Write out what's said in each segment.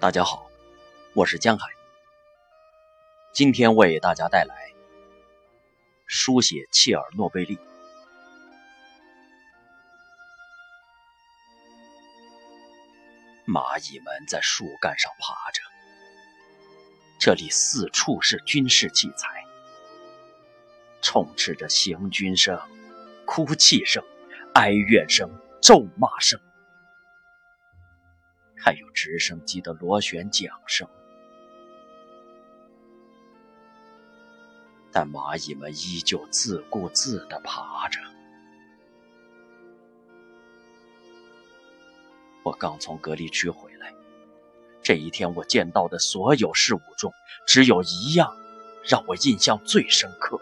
大家好，我是江海。今天为大家带来书写切尔诺贝利。蚂蚁们在树干上爬着，这里四处是军事器材，充斥着行军声、哭泣声、哀怨声、咒骂声。还有直升机的螺旋桨声，但蚂蚁们依旧自顾自地爬着。我刚从隔离区回来，这一天我见到的所有事物中，只有一样让我印象最深刻，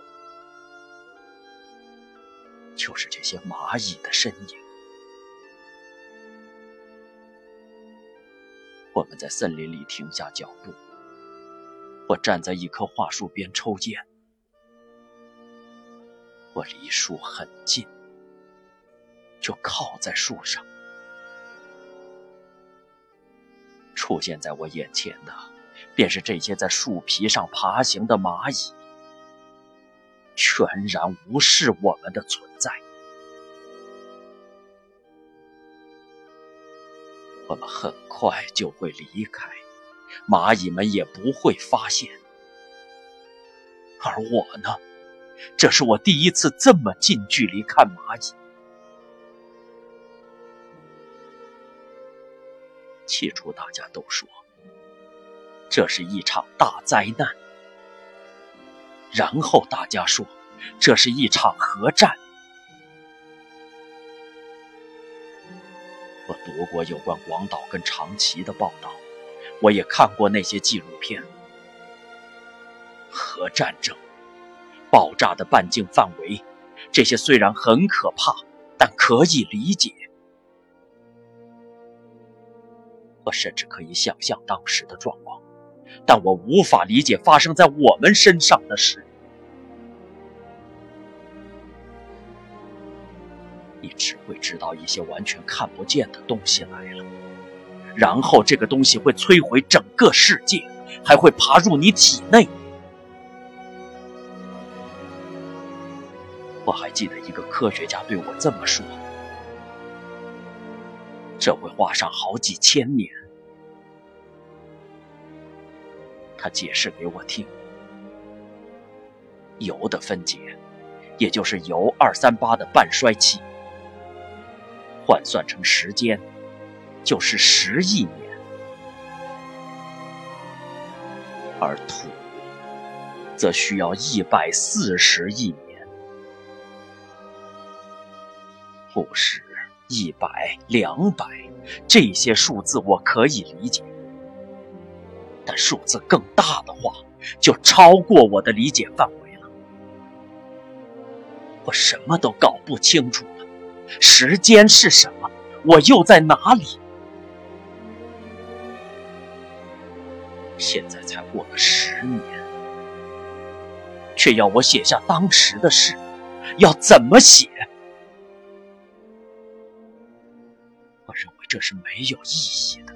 就是这些蚂蚁的身影。我们在森林里停下脚步。我站在一棵桦树边抽烟。我离树很近，就靠在树上。出现在我眼前的，便是这些在树皮上爬行的蚂蚁，全然无视我们的存在。我们很快就会离开，蚂蚁们也不会发现。而我呢，这是我第一次这么近距离看蚂蚁。起初大家都说这是一场大灾难，然后大家说这是一场核战。读过有关广岛跟长崎的报道，我也看过那些纪录片。核战争、爆炸的半径范围，这些虽然很可怕，但可以理解。我甚至可以想象当时的状况，但我无法理解发生在我们身上的事。你只会知道一些完全看不见的东西来了，然后这个东西会摧毁整个世界，还会爬入你体内。我还记得一个科学家对我这么说：“这会花上好几千年。”他解释给我听，铀的分解，也就是铀二三八的半衰期。换算成时间，就是十亿年，而土则需要一百四十亿年。五十、一百、两百，这些数字我可以理解，但数字更大的话，就超过我的理解范围了。我什么都搞不清楚。时间是什么？我又在哪里？现在才过了十年，却要我写下当时的事，要怎么写？我认为这是没有意义的。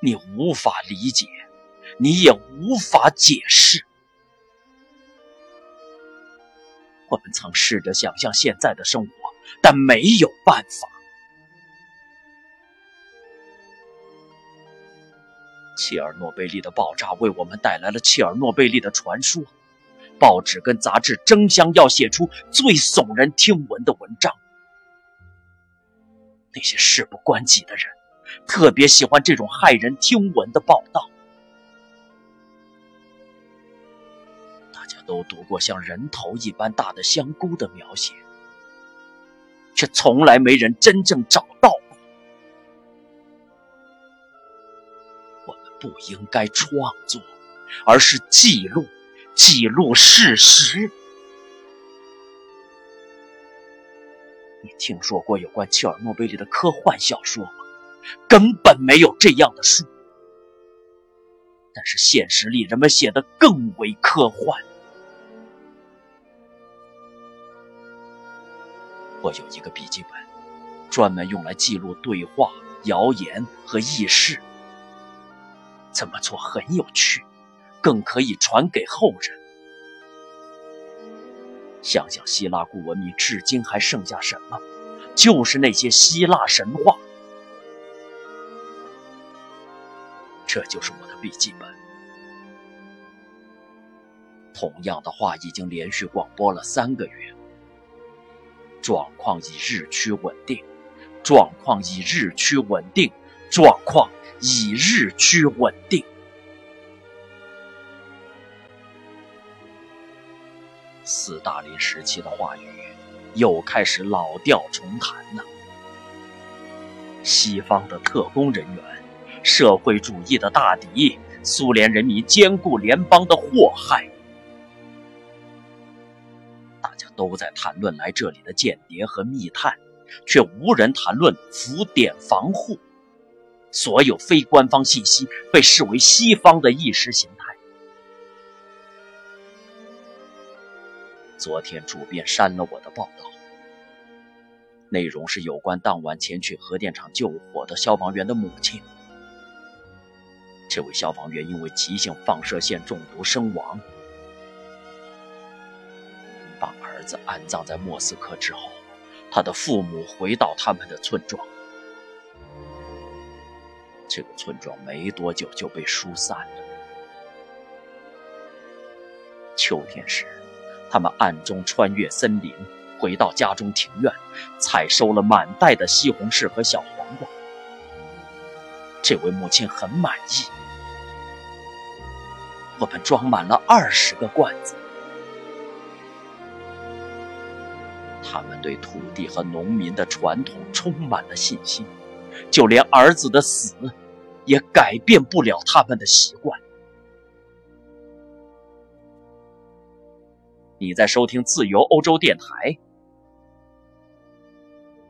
你无法理解，你也无法解释。我们曾试着想象现在的生活。但没有办法。切尔诺贝利的爆炸为我们带来了切尔诺贝利的传说，报纸跟杂志争相要写出最耸人听闻的文章。那些事不关己的人，特别喜欢这种骇人听闻的报道。大家都读过像人头一般大的香菇的描写。却从来没人真正找到过。我们不应该创作，而是记录，记录事实。你听说过有关切尔诺贝利的科幻小说吗？根本没有这样的书。但是现实里，人们写的更为科幻。我有一个笔记本，专门用来记录对话、谣言和轶事。这么做很有趣，更可以传给后人。想想希腊古文明至今还剩下什么，就是那些希腊神话。这就是我的笔记本。同样的话已经连续广播了三个月。状况已日趋稳定，状况已日趋稳定，状况已日趋稳定。斯大林时期的话语又开始老调重弹了。西方的特工人员，社会主义的大敌，苏联人民坚固联邦的祸害。都在谈论来这里的间谍和密探，却无人谈论浮点防护。所有非官方信息被视为西方的意识形态。昨天主编删了我的报道，内容是有关当晚前去核电厂救火的消防员的母亲。这位消防员因为急性放射线中毒身亡。把儿子安葬在莫斯科之后，他的父母回到他们的村庄。这个村庄没多久就被疏散了。秋天时。他们暗中穿越森林，回到家中庭院，采收了满袋的西红柿和小黄瓜。这位母亲很满意。我们装满了二十个罐子。对土地和农民的传统充满了信心，就连儿子的死，也改变不了他们的习惯。你在收听自由欧洲电台？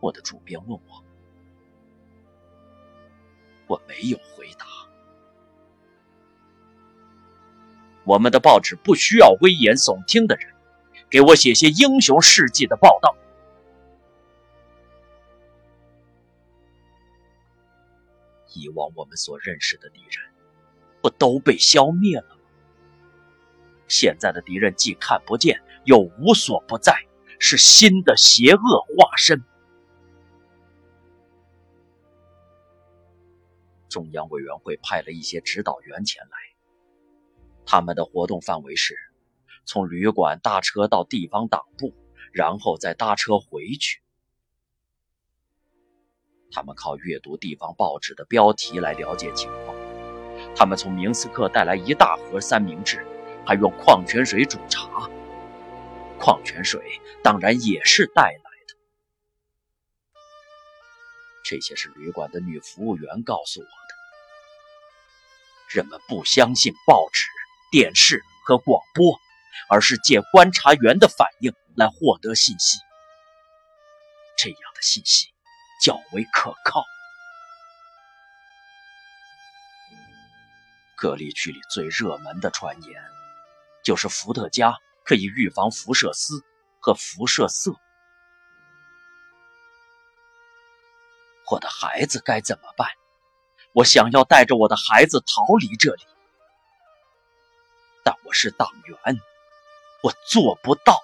我的主编问我，我没有回答。我们的报纸不需要危言耸听的人，给我写些英雄事迹的报道。以往我们所认识的敌人，不都被消灭了吗？现在的敌人既看不见，又无所不在，是新的邪恶化身。中央委员会派了一些指导员前来，他们的活动范围是从旅馆搭车到地方党部，然后再搭车回去。他们靠阅读地方报纸的标题来了解情况。他们从明斯克带来一大盒三明治。还用矿泉水煮茶，矿泉水当然也是带来的。这些是旅馆的女服务员告诉我的。人们不相信报纸、电视和广播，而是借观察员的反应来获得信息。这样的信息较为可靠。隔离区里最热门的传言。就是伏特加可以预防辐射丝和辐射色。我的孩子该怎么办？我想要带着我的孩子逃离这里，但我是党员，我做不到。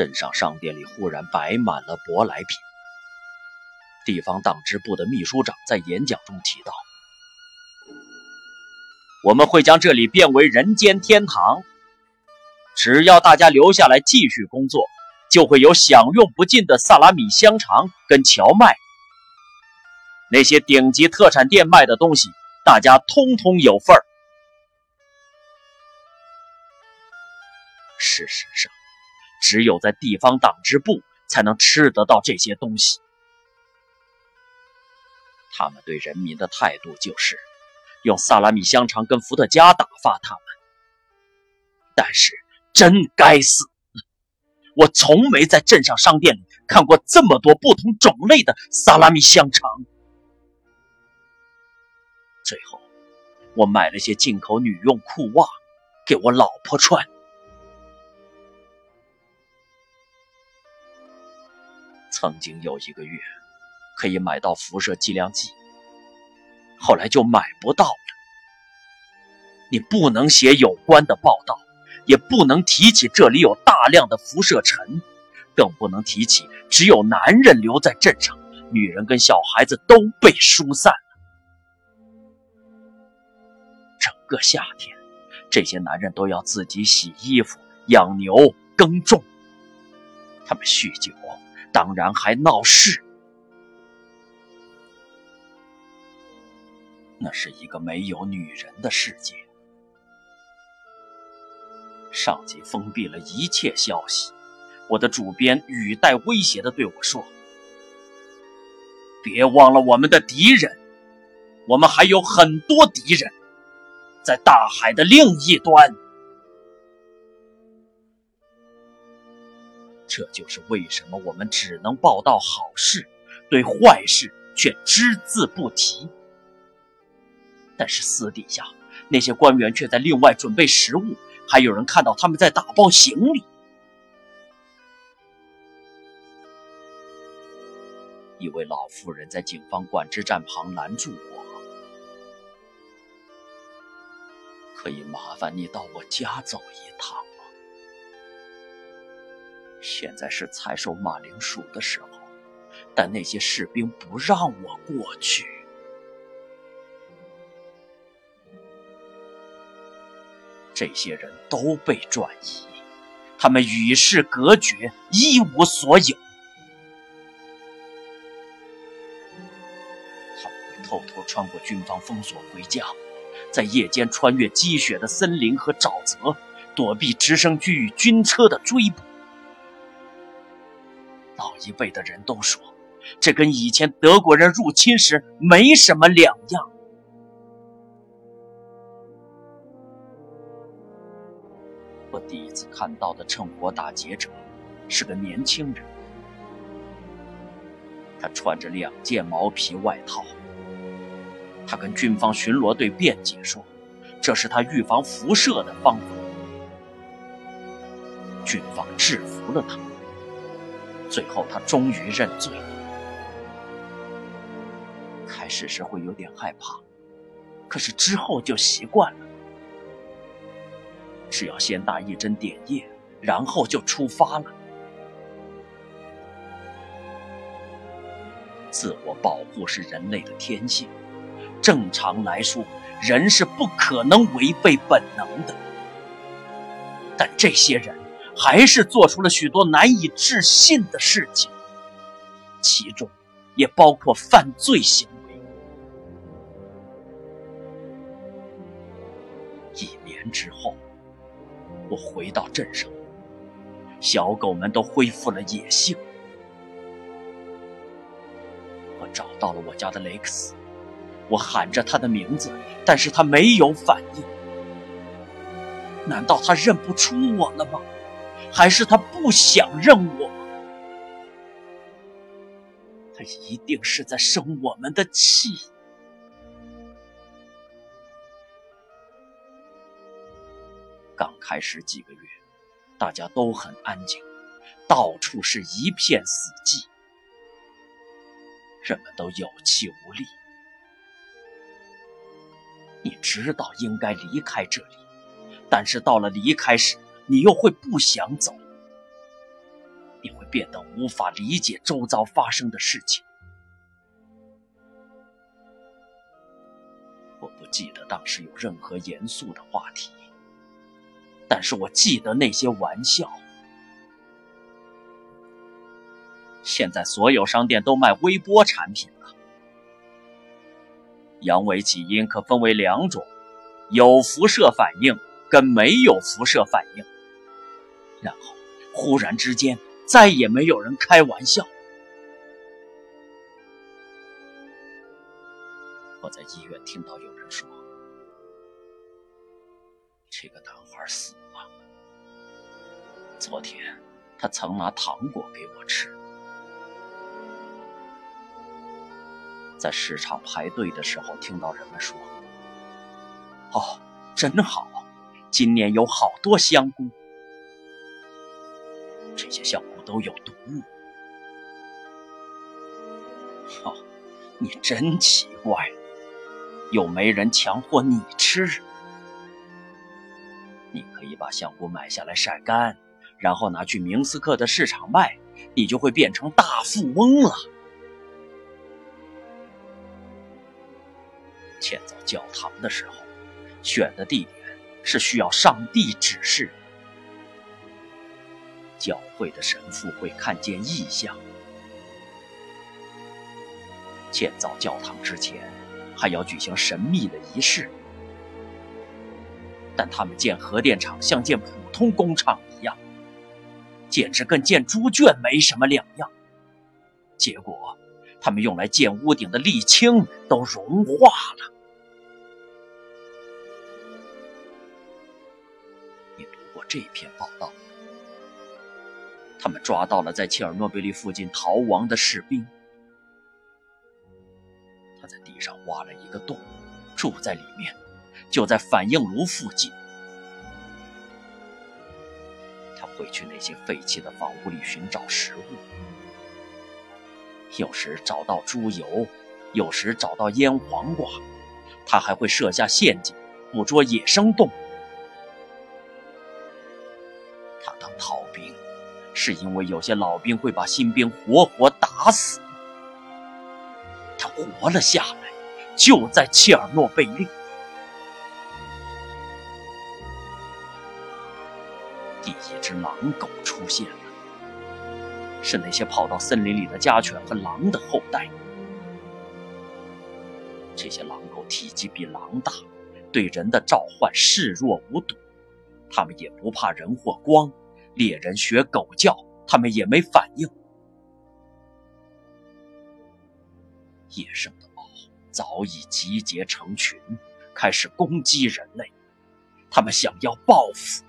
镇上商店里忽然摆满了舶来品。地方党支部的秘书长在演讲中提到。我们会将这里变为人间天堂。只要大家留下来继续工作，就会有享用不尽的萨拉米香肠跟荞麦。那些顶级特产店卖的东西，大家通通有份儿。事实上，只有在地方党支部才能吃得到这些东西。他们对人民的态度就是。用萨拉米香肠跟伏特加打发他们，但是真该死！我从没在镇上商店里看过这么多不同种类的萨拉米香肠。最后，我买了些进口女用裤袜给我老婆穿。曾经有一个月，可以买到辐射剂量计，后来就买不到了。你不能写有关的报道，也不能提起这里有大量的辐射尘，更不能提起只有男人留在镇上，女人跟小孩子都被疏散了。整个夏天，这些男人都要自己洗衣服、养牛、耕种。他们酗酒，当然还闹事。那是一个没有女人的世界。上级封闭了一切消息，我的主编语带威胁的对我说：“别忘了我们的敌人，我们还有很多敌人，在大海的另一端。”这就是为什么我们只能报道好事，对坏事却只字不提。但是私底下，那些官员却在另外准备食物。还有人看到他们在打包行李。一位老妇人在警方管制站旁拦住我：“可以麻烦你到我家走一趟？现在是采收马铃薯的时候，但那些士兵不让我过去。”这些人都被转移，他们与世隔绝，一无所有。他们会偷偷穿过军方封锁回家，在夜间穿越积雪的森林和沼泽，躲避直升机与军车的追捕。一辈的人都说，这跟以前德国人入侵时没什么两样。我第一次看到的趁火打劫者是个年轻人，他穿着两件毛皮外套。他跟军方巡逻队辩解说，这是他预防辐射的方法。军方制服了他，最后他终于认罪。开始时会有点害怕，可是之后就习惯了。只要先打一针点液，然后就出发了。自我保护是人类的天性，正常来说，人是不可能违背本能的。但这些人还是做出了许多难以置信的事情，其中也包括犯罪行为。一年之后。我回到镇上，小狗们都恢复了野性。我找到了我家的雷克斯，我喊着他的名字，但是他没有反应。难道他认不出我了吗？还是他不想认我？他一定是在生我们的气。刚开始几个月，大家都很安静，到处是一片死寂，人们都有气无力。你知道应该离开这里，但是到了离开时，你又会不想走，你会变得无法理解周遭发生的事情。我不记得当时有任何严肃的话题。但是我记得那些玩笑。现在所有商店都卖微波产品了。阳痿起因可分为两种：有辐射反应跟没有辐射反应。然后忽然之间，再也没有人开玩笑。我在医院听到有人说：“这个男孩死了。”昨天，他曾拿糖果给我吃。在市场排队的时候，听到人们说：“哦，真好，今年有好多香菇。这些香菇都有毒物。”哦，你真奇怪，又没人强迫你吃。你可以把香菇买下来晒干，然后拿去明斯克的市场卖，你就会变成大富翁了。建造教堂的时候，选的地点是需要上帝指示。教会的神父会看见异象。建造教堂之前，还要举行神秘的仪式。但他们建核电厂像建普通工厂一样，简直跟建猪圈没什么两样。结果，他们用来建屋顶的沥青都融化了。你读过这篇报道？他们抓到了在切尔诺贝利附近逃亡的士兵。他在地上挖了一个洞，住在里面，就在反应炉附近。他会去那些废弃的房屋里寻找食物，有时找到猪油，有时找到腌黄瓜。他还会设下陷阱，捕捉野生动物。是因为有些老兵会把新兵活活打死，他活了下来，就在切尔诺贝利。第一只狼狗出现了，是那些跑到森林里的家犬和狼的后代。这些狼狗体积比狼大，对人的召唤视若无睹，它们也不怕人或光。猎人学狗叫，他们也没反应。野生的猫早已集结成群，开始攻击人类。他们想要报复。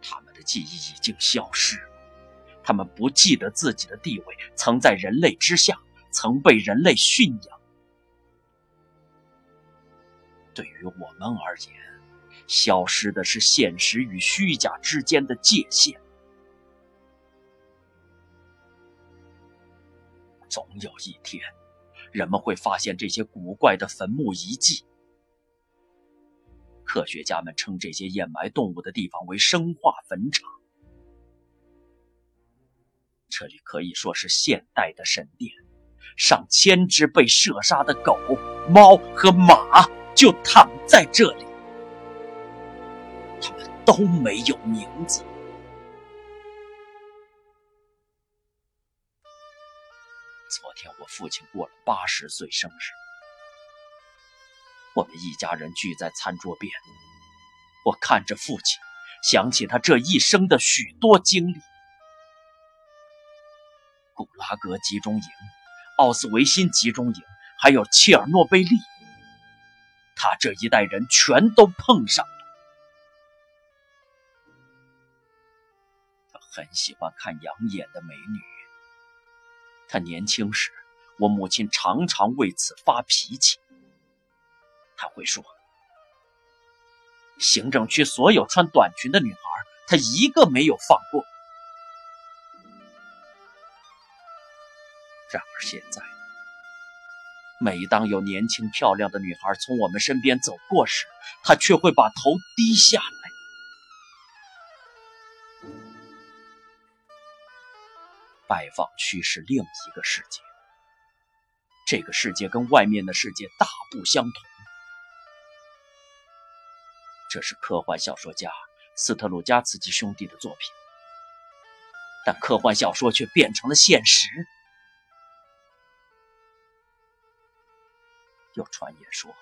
他们的记忆已经消失，他们不记得自己的地位曾在人类之下，曾被人类驯养。对于我们而言，消失的是现实与虚假之间的界限。总有一天，人们会发现这些古怪的坟墓遗迹。科学家们称这些掩埋动物的地方为生化坟场。这里可以说是现代的神殿，上千只被射杀的狗、猫和马就躺在这里。他们都没有名字。昨天我父亲过了八十岁生日，我们一家人聚在餐桌边，我看着父亲，想起他这一生的许多经历：古拉格集中营、奥斯维辛集中营，还有切尔诺贝利，他这一代人全都碰上。很喜欢看养眼的美女。他年轻时，我母亲常常为此发脾气。他会说：“行政区所有穿短裙的女孩，他一个没有放过。”然而现在，每当有年轻漂亮的女孩从我们身边走过时，他却会把头低下拜访区是另一个世界，这个世界跟外面的世界大不相同。这是科幻小说家斯特鲁加茨基兄弟的作品，但科幻小说却变成了现实。有传言说，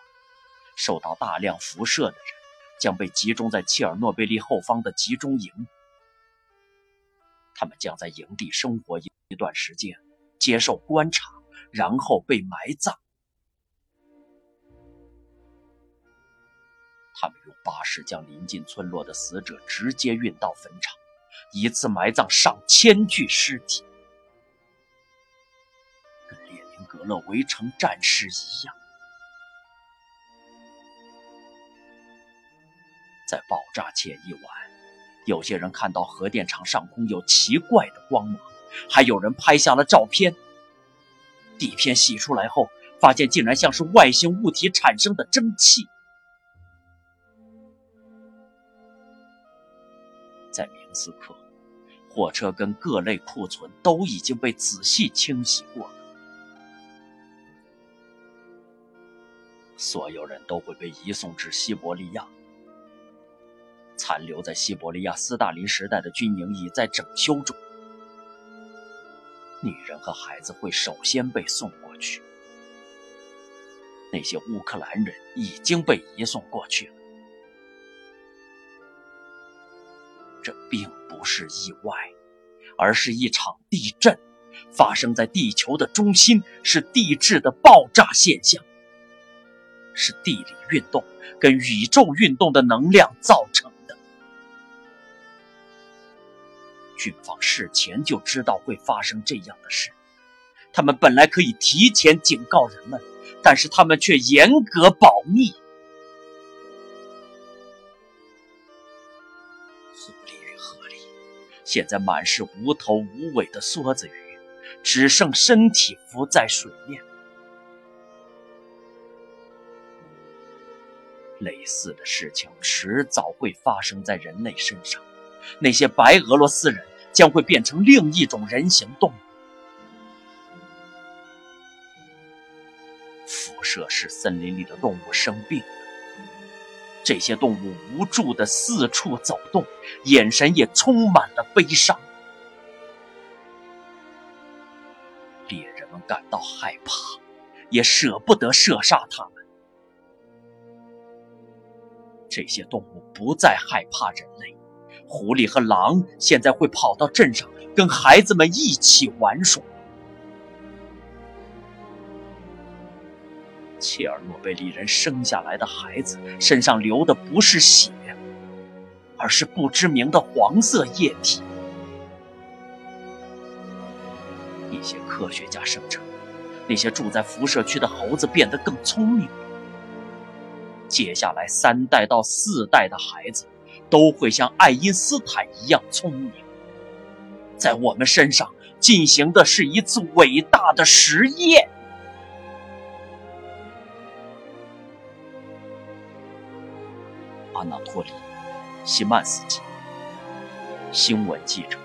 受到大量辐射的人将被集中在切尔诺贝利后方的集中营。他们将在营地生活一段时间，接受观察，然后被埋葬。他们用巴士将临近村落的死者直接运到坟场，一次埋葬上千具尸体，跟列宁格勒围城战事一样。在爆炸前一晚。有些人看到核电厂上空有奇怪的光芒，还有人拍下了照片。底片洗出来后，发现竟然像是外星物体产生的蒸汽。在明斯克，货车跟各类库存都已经被仔细清洗过了，所有人都会被移送至西伯利亚。残留在西伯利亚斯大林时代的军营已在整修中，女人和孩子会首先被送过去。那些乌克兰人已经被移送过去了。这并不是意外，而是一场地震，发生在地球的中心，是地质的爆炸现象，是地理运动跟宇宙运动的能量造成。军方事前就知道会发生这样的事，他们本来可以提前警告人们，但是他们却严格保密。狐狸与河狸，现在满是无头无尾的梭子鱼，只剩身体浮在水面。类似的事情迟早会发生在人类身上。那些白俄罗斯人将会变成另一种人形动物。辐射使森林里的动物生病，这些动物无助的四处走动，眼神也充满了悲伤。猎人们感到害怕，也舍不得射杀它们。这些动物不再害怕人类。狐狸和狼现在会跑到镇上，跟孩子们一起玩耍。切尔诺贝利人生下来的孩子身上流的不是血，而是不知名的黄色液体。一些科学家声称，那些住在辐射区的猴子变得更聪明。接下来三代到四代的孩子。都会像爱因斯坦一样聪明。在我们身上进行的是一次伟大的实验。阿纳托利·希曼斯基，新闻记者。